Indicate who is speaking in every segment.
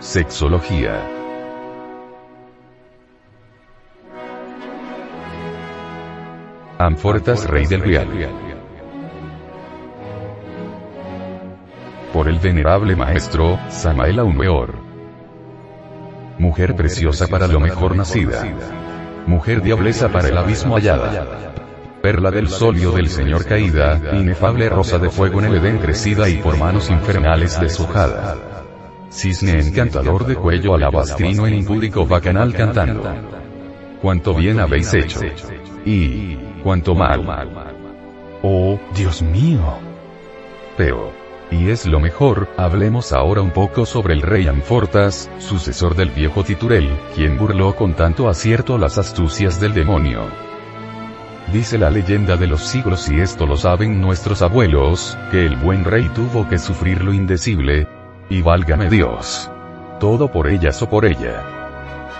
Speaker 1: Sexología. Amfortas Rey del Real. Por el venerable maestro, Samael Aumeor. Mujer preciosa para lo mejor nacida. Mujer diableza para el abismo hallada. Perla del solio del Señor caída, inefable rosa de fuego en el Edén crecida y por manos infernales deshojada. Cisne encantador de cuello alabastrino en impúdico bacanal cantando. Cuánto bien habéis hecho. Y, cuánto mal. Oh, Dios mío. Pero, y es lo mejor, hablemos ahora un poco sobre el rey Anfortas, sucesor del viejo Titurel, quien burló con tanto acierto las astucias del demonio. Dice la leyenda de los siglos y esto lo saben nuestros abuelos, que el buen rey tuvo que sufrir lo indecible. Y válgame Dios. Todo por ellas o por ella.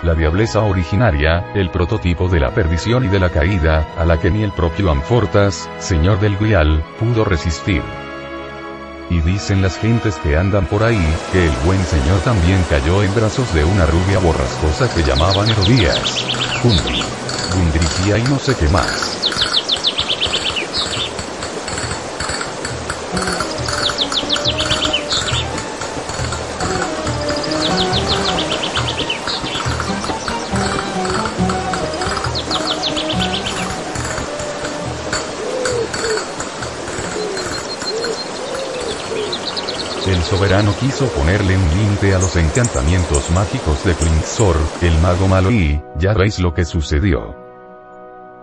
Speaker 1: La diableza originaria, el prototipo de la perdición y de la caída, a la que ni el propio Anfortas, señor del Grial, pudo resistir. Y dicen las gentes que andan por ahí, que el buen señor también cayó en brazos de una rubia borrascosa que llamaban Herodías. Gundri. Gundriquía y no sé qué más. El soberano quiso ponerle un límite a los encantamientos mágicos de Prinzor, el mago malo y, ya veis lo que sucedió.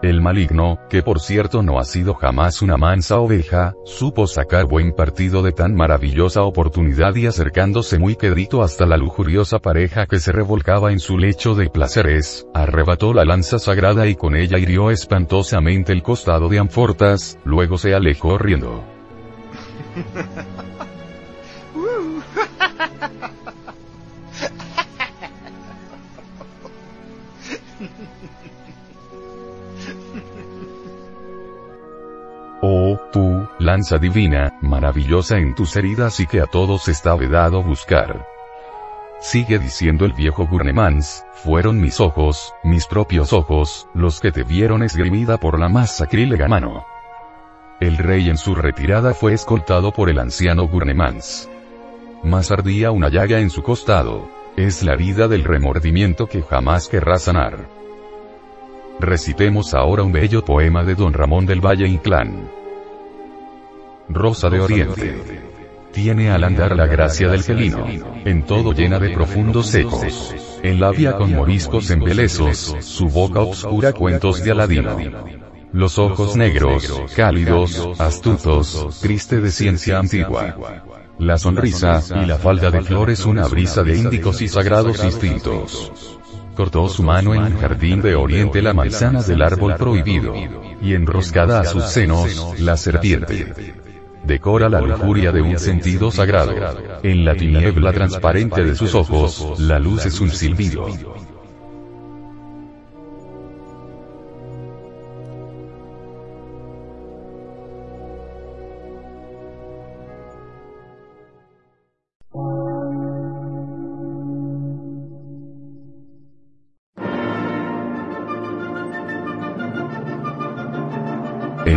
Speaker 1: El maligno, que por cierto no ha sido jamás una mansa oveja, supo sacar buen partido de tan maravillosa oportunidad y acercándose muy quedito hasta la lujuriosa pareja que se revolcaba en su lecho de placeres, arrebató la lanza sagrada y con ella hirió espantosamente el costado de Anfortas, luego se alejó riendo. Oh, tú, lanza divina, maravillosa en tus heridas y que a todos está vedado buscar. Sigue diciendo el viejo Gurnemans, fueron mis ojos, mis propios ojos, los que te vieron esgrimida por la más sacrílega mano. El rey en su retirada fue escoltado por el anciano Gurnemans. Más ardía una llaga en su costado. Es la herida del remordimiento que jamás querrá sanar. Recitemos ahora un bello poema de don Ramón del Valle Inclán. Rosa de Oriente. Tiene al andar la gracia del felino, en todo llena de profundos ecos. En labia con moriscos embelezos, su boca obscura cuentos de Aladino. Los ojos negros, cálidos, astutos, triste de ciencia antigua. La sonrisa, y la falda de flores una brisa de índicos y sagrados instintos. Cortó su mano en el jardín de oriente la manzana del árbol prohibido. Y enroscada a sus senos, la serpiente. Decora la lujuria de un sentido sagrado. En la tiniebla transparente de sus ojos, la luz es un silbido.